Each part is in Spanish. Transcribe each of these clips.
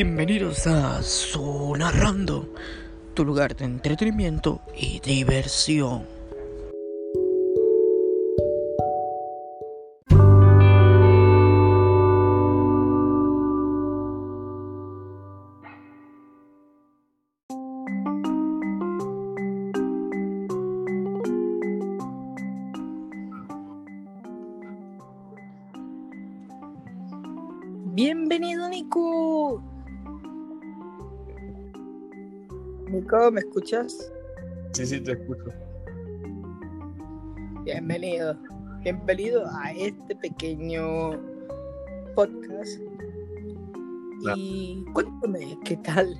Bienvenidos a Su Narrando, tu lugar de entretenimiento y diversión. Bienvenido, Nico. Nico, ¿me escuchas? Sí, sí, te escucho. Bienvenido. Bienvenido a este pequeño podcast. Y cuéntame, ¿qué tal?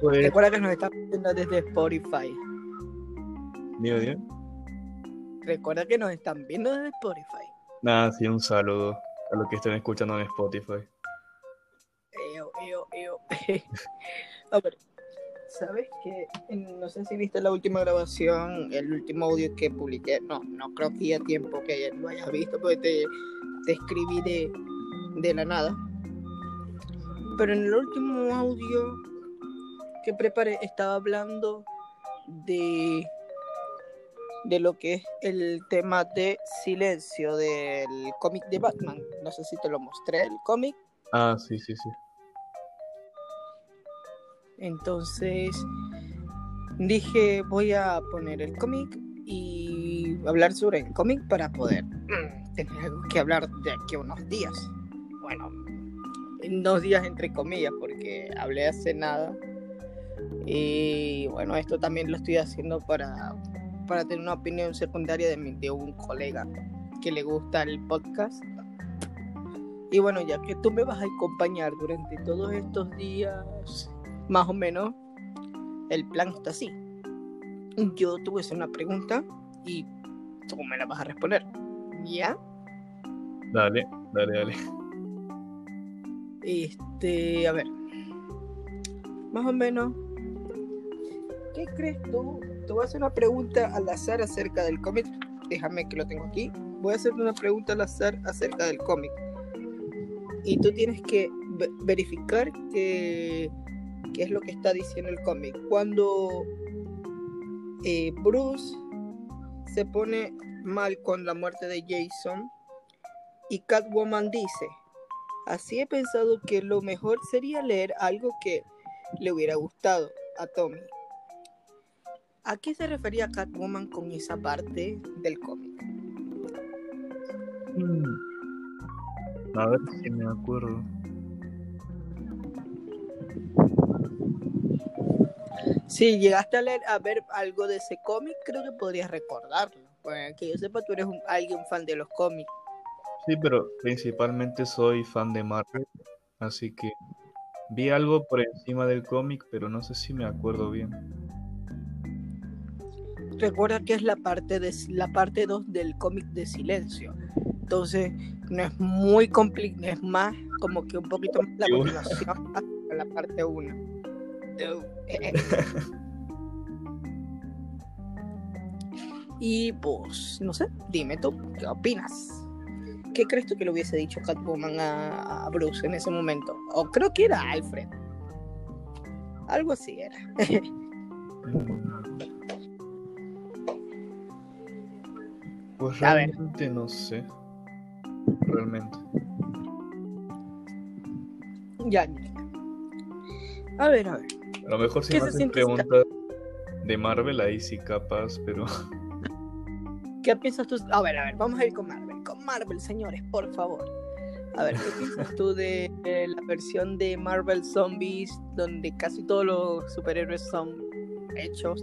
Pues, Recuerda que nos estás viendo desde Spotify. mío, tío. Recuerda que nos están viendo desde Spotify. Nada, sí, un saludo a los que estén escuchando en Spotify. Eo, eo, eo. A ver, ¿sabes qué? En- No sé si viste la última grabación, el último audio que publiqué. No, no creo que haya tiempo que lo hayas visto porque te, te escribí de, de la nada. Pero en el último audio que preparé estaba hablando de de lo que es el tema de silencio del cómic de Batman. No sé si te lo mostré el cómic. Ah, sí, sí, sí. Entonces dije, voy a poner el cómic y hablar sobre el cómic para poder mm, tener algo que hablar de aquí a unos días. Bueno, en dos días entre comillas, porque hablé hace nada. Y bueno, esto también lo estoy haciendo para, para tener una opinión secundaria de, de un colega que le gusta el podcast. Y bueno, ya que tú me vas a acompañar durante todos estos días, más o menos, el plan está así. Yo te voy a hacer una pregunta y tú me la vas a responder. ¿Ya? Dale, dale, dale. Este, a ver. Más o menos. ¿Qué crees tú? Te voy a hacer una pregunta al azar acerca del cómic. Déjame que lo tengo aquí. Voy a hacerte una pregunta al azar acerca del cómic. Y tú tienes que ve- verificar que, qué es lo que está diciendo el cómic. Cuando eh, Bruce se pone mal con la muerte de Jason y Catwoman dice, Así he pensado que lo mejor sería leer algo que le hubiera gustado a Tommy. ¿A qué se refería Catwoman con esa parte del cómic? Mm. A ver si me acuerdo. Si llegaste a leer a ver algo de ese cómic, creo que podrías recordarlo. Pues que yo sepa, tú eres un, alguien fan de los cómics. Sí, pero principalmente soy fan de Marvel, así que vi algo por encima del cómic, pero no sé si me acuerdo bien. Recuerda que es la parte de la parte 2 del cómic de silencio. Entonces, no es muy complicado, es más como que un poquito más la continuación la parte 1. y pues, no sé, dime tú, ¿qué opinas? ¿Qué crees tú que le hubiese dicho Catwoman a, a Bruce en ese momento? O creo que era Alfred. Algo así era. Pues A ver. realmente no sé. Realmente. ya, ya. A ver, a ver. A lo mejor si ¿Qué me hacen preguntas de Marvel, ahí sí capaz, pero ¿Qué piensas tú? A ver, a ver, vamos a ir con Marvel. Con Marvel, señores, por favor. A ver, ¿qué piensas tú de la versión de Marvel Zombies donde casi todos los superhéroes son hechos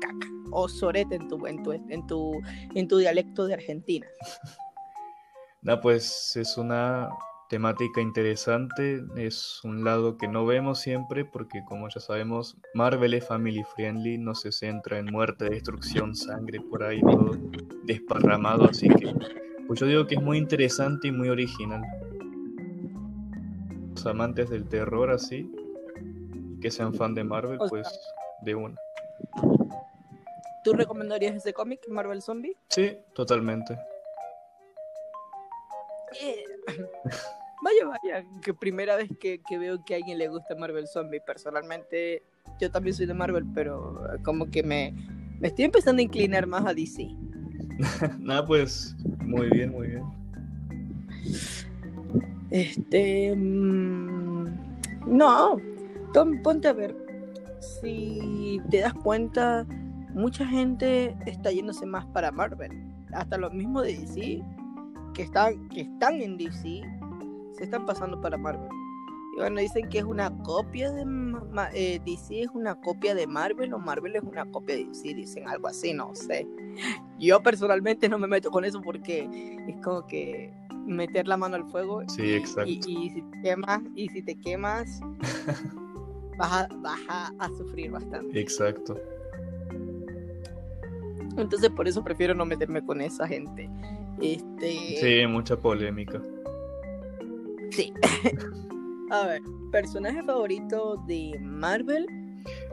caca o sorete en tu, en tu, en tu, en tu dialecto de Argentina? nada, pues es una temática interesante, es un lado que no vemos siempre porque como ya sabemos, Marvel es family friendly, no se centra en muerte, destrucción, sangre por ahí todo desparramado, así que pues yo digo que es muy interesante y muy original. Los amantes del terror así, que sean fan de Marvel, O sea- pues de una. ¿Tú recomendarías ese cómic, Marvel Zombie? Sí, totalmente. Eh, Vaya, vaya. que primera vez que, que veo que a alguien le gusta Marvel Zombie. Personalmente, yo también soy de Marvel, pero como que me, me estoy empezando a inclinar más a DC. Nada, pues, muy bien, muy bien. Este. mm, no, Tom, ponte a ver. Si te das cuenta, mucha gente está yéndose más para Marvel. Hasta los mismos de DC, que están, que están en DC, se están pasando para Marvel. Y bueno, dicen que es una copia de eh, DC, es una copia de Marvel o Marvel es una copia de DC, dicen algo así, no sé. Yo personalmente no me meto con eso porque es como que meter la mano al fuego Sí, y- exacto. y, y si te quemas y si te quemas vas a, vas a, a sufrir bastante Exacto. entonces por eso prefiero no meterme con esa gente este Sí, mucha polémica. sí. a ver personaje favorito de Marvel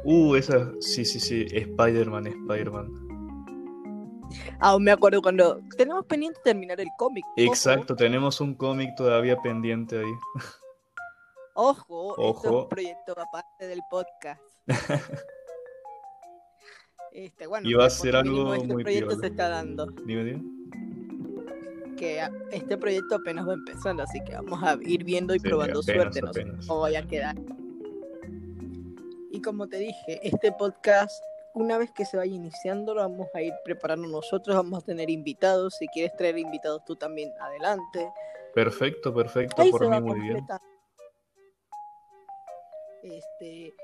Uh, esa, sí, sí, sí, Spider-Man, Spider-Man. aún me acuerdo cuando tenemos pendiente terminar el cómic Ojo, Exacto, tenemos un cómic todavía pendiente ahí. Ojo, esto es Ojo. un proyecto aparte del podcast. Este, bueno, Y va a ser algo este muy proyecto piola. se está dando. Dime, dime. Que este proyecto apenas va empezando, así que vamos a ir viendo y Sí, probando apenas, suerte, no sé apenas. cómo vaya a quedar. Y como te dije, este podcast, una vez que se vaya iniciando, lo vamos a ir preparando nosotros, vamos a tener invitados. Si quieres traer invitados tú también, adelante. Perfecto, perfecto, Ahí por mí muy bien. Este,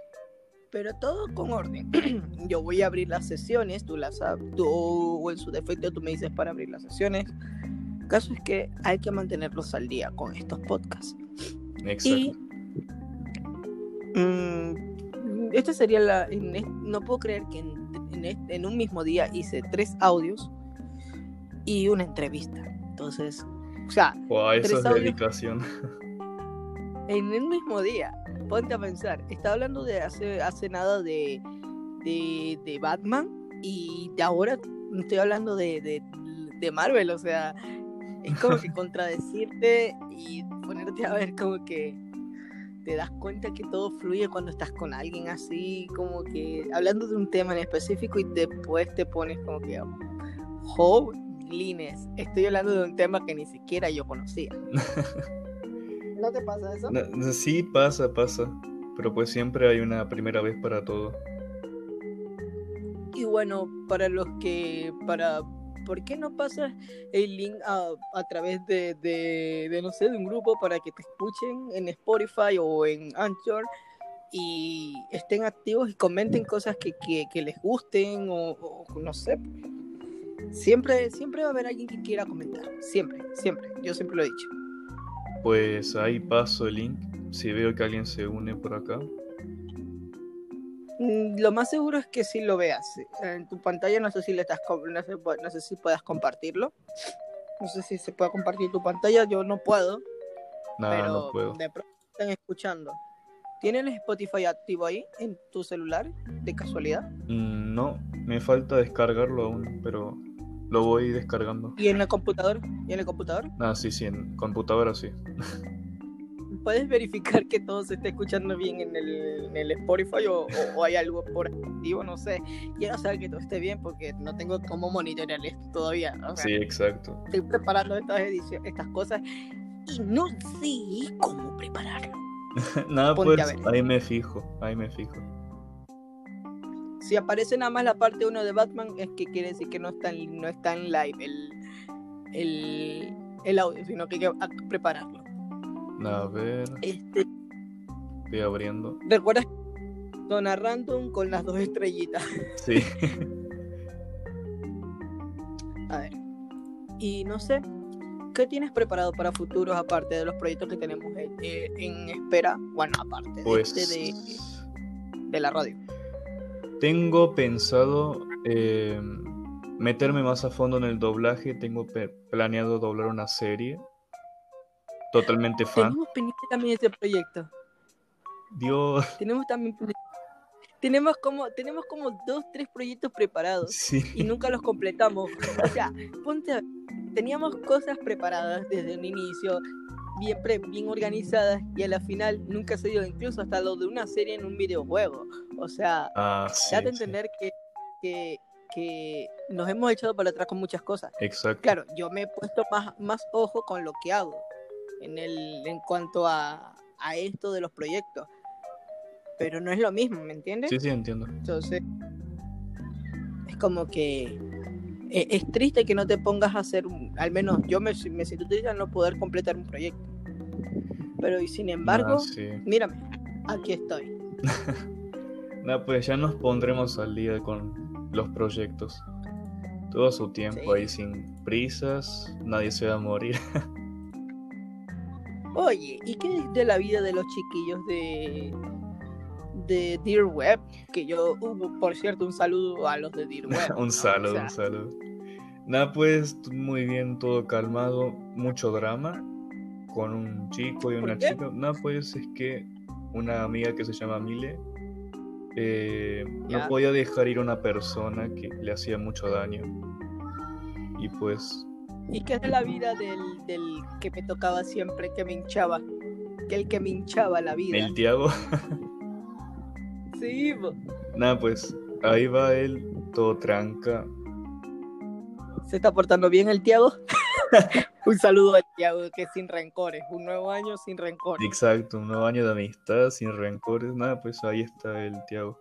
pero todo con orden. Yo voy a abrir las sesiones, tú las tú o en su defecto tú me dices para abrir las sesiones. El caso es que hay que mantenerlos al día con estos podcasts. Exacto. Y mm, esta sería la en no puedo creer que en, en es- en un mismo día hice tres audios y una entrevista. Entonces, o sea, Wow, eso tres es dedicación. en el mismo día. Ponte a pensar, estaba hablando de hace, hace nada de, de, de Batman y de ahora estoy hablando de, de, de Marvel, o sea, es como que contradecirte y ponerte a ver como que te das cuenta que todo fluye cuando estás con alguien así, como que hablando de un tema en específico y después te pones como que, jolines, estoy hablando de un tema que ni siquiera yo conocía. ¿No te pasa eso? No, Sí, pasa, pasa. Pero pues siempre hay una primera vez para todo. Y bueno, para los que, para, ¿por qué no pasas el link a, través de, de, no sé, de un grupo para que te escuchen en Spotify o en Anchor y estén activos y comenten cosas que, que, que les gusten o, o no sé. Siempre, siempre va a haber alguien que quiera comentar. Siempre, siempre. Yo siempre lo he dicho. Pues ahí paso el link. Si veo que alguien se une por acá. Mm, Lo más seguro es que sí lo veas. En tu pantalla no sé si le estás no sé, no sé si puedas compartirlo. No sé si se puede compartir tu pantalla, yo no puedo, Nada, pero no puedo. de pronto están escuchando. ¿Tienen Spotify activo ahí en tu celular de casualidad? Mm, No, me falta descargarlo aún, pero lo voy descargando. ¿Y en el computador? ¿Y en el computador? Ah, sí, sí, en computadora sí. ¿Puedes verificar que todo se esté escuchando bien en el, en el Spotify o, o- o hay algo por activo? No sé. Quiero saber que todo esté bien porque no tengo cómo monitorear esto todavía. O sea, Sí, exacto. estoy preparando estas ediciones, estas cosas y no sé cómo prepararlo. Nada, Ponte pues ahí me fijo, ahí me fijo. Si aparece nada más la parte 1 de Batman, es que quiere decir que no está en, no está en live el, el, el audio, sino que hay que prepararlo. A ver, Este, voy abriendo. ¿Recuerdas? Zona random con las dos estrellitas. Sí. A ver. Y no sé, ¿qué tienes preparado para futuros aparte de los proyectos que tenemos en, eh, en espera? Bueno, aparte Pues de, este de, de la radio. tengo pensado eh, meterme más a fondo en el doblaje. Tengo planeado doblar una serie. Totalmente fan. Tenemos pendiente también este proyecto. Dios, Tenemos también tenemos como tenemos como dos tres proyectos preparados y sí. nunca los completamos. O sea, ponte a- teníamos cosas preparadas desde un inicio. bien, pre- bien organizadas y a la final nunca se dio, incluso hasta lo de una serie en un videojuego. O sea, Ah, sí. date a sí. entender que, que, que nos hemos echado para atrás con muchas cosas. Exacto. Claro, yo me he puesto más, más ojo con lo que hago en, el, en cuanto a, a esto de los proyectos. Pero no es lo mismo, ¿me entiendes? Sí, sí, entiendo. Entonces, es como que e- es, triste que no te pongas a hacer, un- al menos yo me, me siento triste al no poder completar un proyecto. Pero y sin embargo, Ah, sí. mírame, aquí estoy. Nah, pues ya nos pondremos al día con los proyectos. Todo su tiempo Sí. ahí sin prisas, nadie se va a morir. Oye, ¿y qué es de la vida de los chiquillos de de Dear Web? Que yo, uh, por cierto, un saludo a los de Dear Web. ¿no? un O saludo, sea, un saludo. Nada, pues muy bien, todo calmado, mucho drama con un chico y ¿Por una chica. Nada, pues es que una amiga que se llama Mile eh, no podía dejar ir a una persona que le hacía mucho daño. Y pues, ¿Y qué es la vida del, del que me tocaba siempre, que me hinchaba? Que el que me hinchaba la vida. el Tiago, Sí, po. nada, pues ahí va él, todo tranca. ¿Se está portando bien el Tiago? un saludo al Tiago, que es sin rencores. Un nuevo año sin rencores. Exacto, un nuevo año de amistad, sin rencores, nada, pues ahí está el Tiago.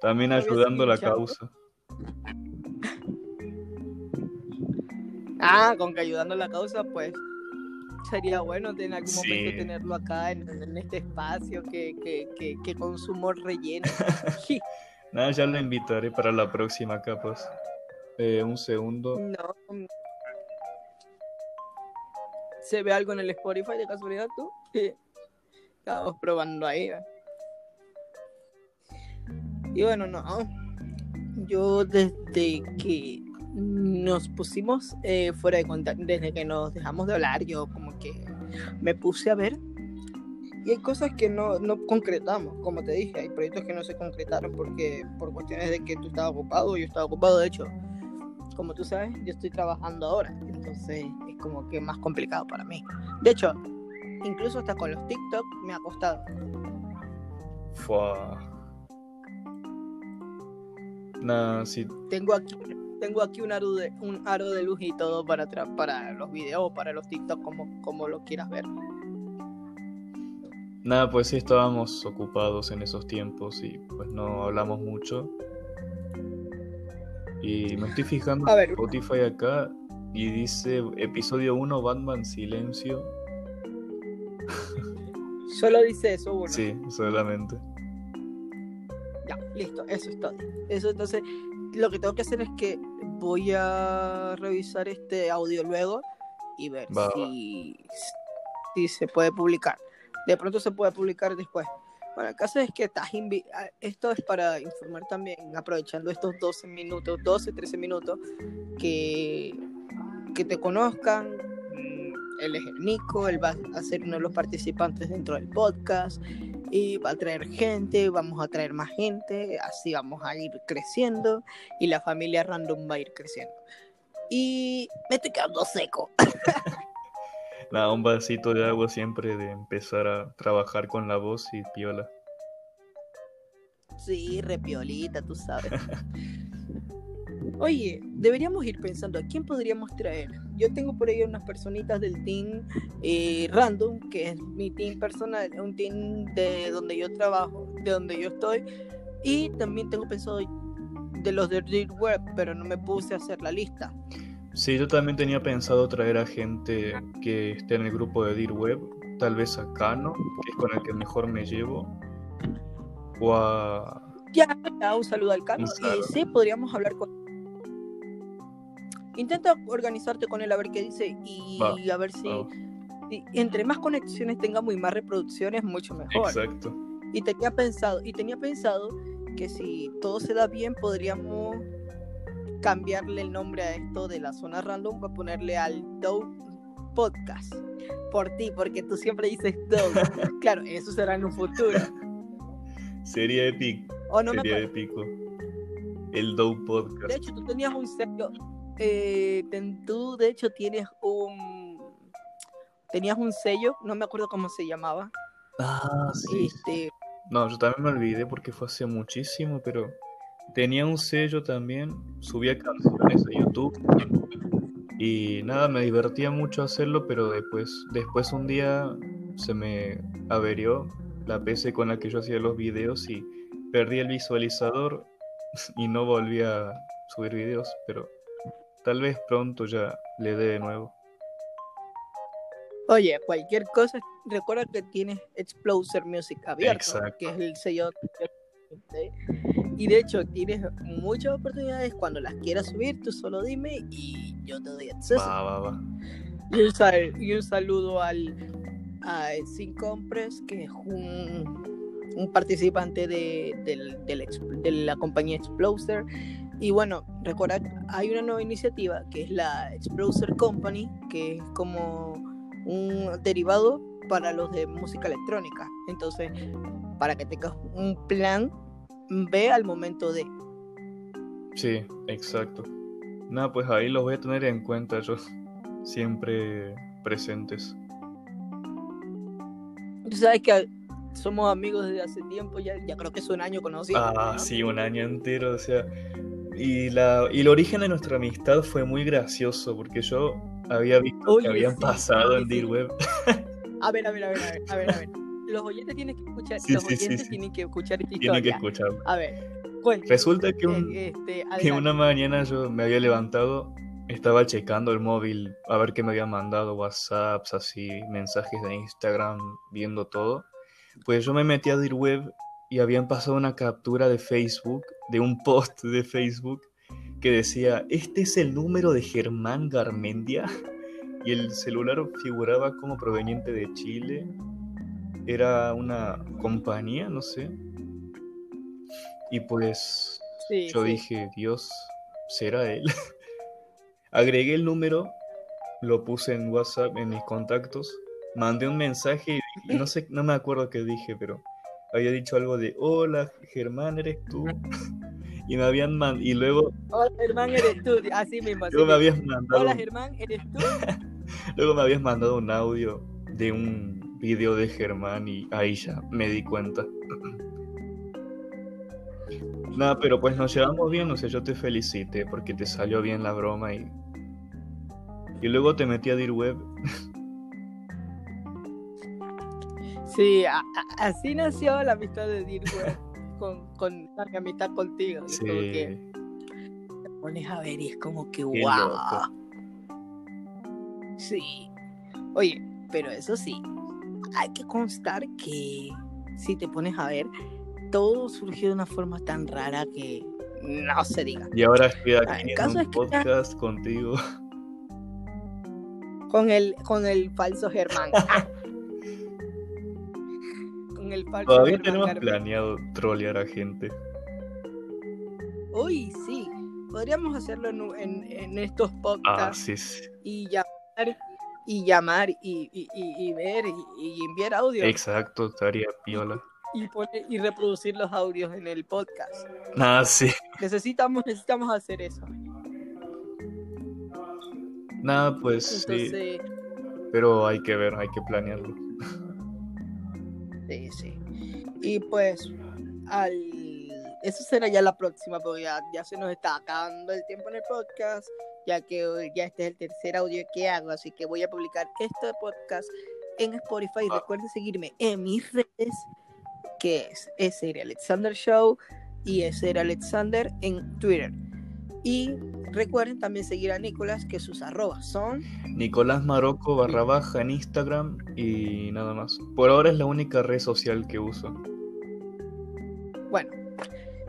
También ayudando a la causa. Ah, con que ayudando a la causa, pues sería bueno en algún Sí. momento tenerlo acá en, en este espacio que, que, que, que con su humor relleno. Nada, ya lo invitaré para la próxima, capaz. Eh, un segundo. no. ¿Se ve algo en el Spotify de casualidad tú? Sí. Estamos probando ahí. ¿eh? Y bueno, no. Yo desde que nos pusimos eh, fuera de contacto, desde que nos dejamos de hablar, yo como que me puse a ver. Y hay cosas que no, no concretamos, como te dije, hay proyectos que no se concretaron porque por cuestiones de que tú estabas ocupado, yo estaba ocupado, de hecho, como tú sabes, yo estoy trabajando ahora, entonces es como que más complicado para mí. De hecho, incluso hasta con los TikTok me ha costado. Fua. Nada, sí, Tengo aquí, tengo aquí un aro de, un aro de luz y todo para para los videos, para los TikTok, como, como lo quieras ver. nada, pues sí estábamos ocupados en esos tiempos y pues no hablamos mucho. Y me estoy fijando en. Spotify acá y dice episodio 1 Batman Silencio. Solo dice eso uno. Sí, solamente. Listo, eso es todo. Eso entonces, lo que tengo que hacer es que voy a revisar este audio luego y ver Va, si, si se puede publicar. De pronto se puede publicar después. Bueno, el caso es que estás ah, esto es para informar también, aprovechando estos 12 minutos, 12, 13 minutos, que, que te conozcan. Mm, Él es el Nico, él va a ser uno de los participantes dentro del podcast y va a traer gente, vamos a traer más gente, así vamos a ir creciendo y la familia random va a ir creciendo. Y me estoy quedando seco. Nada, un vasito de agua siempre de empezar a trabajar con la voz y piola. Sí, repiolita, tú sabes. Oye, deberíamos ir pensando a quién podríamos traer. Yo tengo por ahí unas personitas del team eh, random, que es mi team personal, un team de donde yo trabajo, de donde yo estoy. Y también tengo pensado de los de Real Web, pero no me puse a hacer la lista. Sí, yo también tenía pensado traer a gente que esté en el grupo de Dear Web, tal vez a Cano, que es con el que mejor me llevo, o a... Ya, un saludo al Cano. Y sí, podríamos hablar con. Intenta organizarte con él a ver qué dice y Va, a ver si, entre más conexiones tengamos y más reproducciones, mucho mejor. Exacto. Y tenía pensado, y tenía pensado que si todo se da bien, podríamos cambiarle el nombre a esto de la zona random para ponerle al Dope Podcast. Por ti, porque tú siempre dices Dope. claro, eso será en un futuro. Sería épico. O no sería épico. El Dow Podcast. De hecho, tú tenías un sello. Eh, tú, de hecho, tienes un, tenías un sello, no me acuerdo cómo se llamaba. Ah, sí. Este, No, yo también me olvidé porque fue hace muchísimo, pero tenía un sello también, subía canciones a YouTube y nada, me divertía mucho hacerlo, pero después, después un día se me averió la PC con la que yo hacía los videos y perdí el visualizador y no volví a subir videos, pero tal vez pronto ya le dé de nuevo. Oye, cualquier cosa, recuerda que tienes Exploser Music abierto, Exacto. que es el sello. Y de hecho, tienes muchas oportunidades. Cuando las quieras subir, tú solo dime y yo te doy acceso. Va, va, va. Y, un sal- y un saludo al a Sin Compress, que es un, un participante de, del- de la compañía Exploser. Y bueno, recuerda, hay una nueva iniciativa que es la Exploser Company, que es como un derivado para los de música electrónica. Entonces, para que tengas un plan B al momento de. Sí, exacto. Nada, pues ahí los voy a tener en cuenta yo, siempre presentes. Tú sabes que somos amigos desde hace tiempo, ya, ya creo que es un año conocido. Ah, sí, un año entero, o sea. Y, la, y el origen de nuestra amistad fue muy gracioso, porque yo había visto Oye, que habían sí, pasado sí, en sí. Dear Web. A ver, a ver, a ver, a ver, a ver. Los oyentes tienen que escuchar, los oyentes tienen que escuchar esta Tienen que historia. escucharlo. A ver, cuéntame. Resulta que, un- Eh, este, que una mañana yo me había levantado, estaba checando el móvil a ver qué me habían mandado, WhatsApps, así, mensajes de Instagram, viendo todo. Pues yo me metí a Dear Web y habían pasado una captura de Facebook, de un post de Facebook, que decía, este es el número de Germán Garmendia. Y el celular figuraba como proveniente de Chile. Era una compañía, no sé. Y pues Sí, yo sí. dije, Dios, ¿será él? Agregué el número, lo puse en WhatsApp en mis contactos, mandé un mensaje y no sé, no me acuerdo qué dije, pero había dicho algo de, hola, Germán, ¿eres tú? Y me habían mandado, y luego, Hola, Germán, eres tú. Así mismo. Así luego me habías mandado, Hola, Germán, eres tú. luego me habías mandado un audio de un video de Germán y ahí ya me di cuenta. Nada, pero pues nos llevamos bien, o sea, yo te felicité porque te salió bien la broma y. Y luego te metí a Dear Web. Sí, así nació la amistad de Dirk con, con la amistad contigo. Sí, como que te pones a ver y es como que Qué wow. loco. Sí. Oye, pero eso sí, hay que constar que si te pones a ver, todo surgió de una forma tan rara que no se diga. Y ahora estoy aquí en un es que- podcast contigo. Con el, con el falso Germán. Todavía tenemos planeado trolear a gente. Uy, sí. Podríamos hacerlo en, en- en estos Ah, podcasts sí, sí. y llamar y llamar y, y- y- y ver y, y enviar audio Exacto, estaría piola. y poner y reproducir los audios en el podcast. Nada, sí. Necesitamos necesitamos hacer eso. Nada, pues sí. Entonces, Pero hay que ver, hay que planearlo. Sí, sí. Y pues al eso será ya la próxima porque ya, ya se nos está acabando el tiempo en el podcast, ya que ya este es el tercer audio que hago, así que voy a publicar este podcast en Spotify. Ah. Recuerden seguirme en mis redes, que es ese Alexander Show y ese Alexander en Twitter. Y recuerden también seguir a Nicolás, que sus arrobas son Nicolás Maroco barra baja en Instagram y nada más. Por ahora es la única red social que uso. Bueno,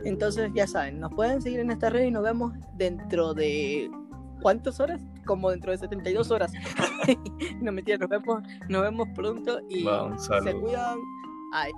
entonces ya saben, nos pueden seguir en esta red y nos vemos dentro de ¿cuántas horas? Como dentro de 72 horas. no mentira, nos vemos, nos vemos pronto y Va, se cuidan. Ay.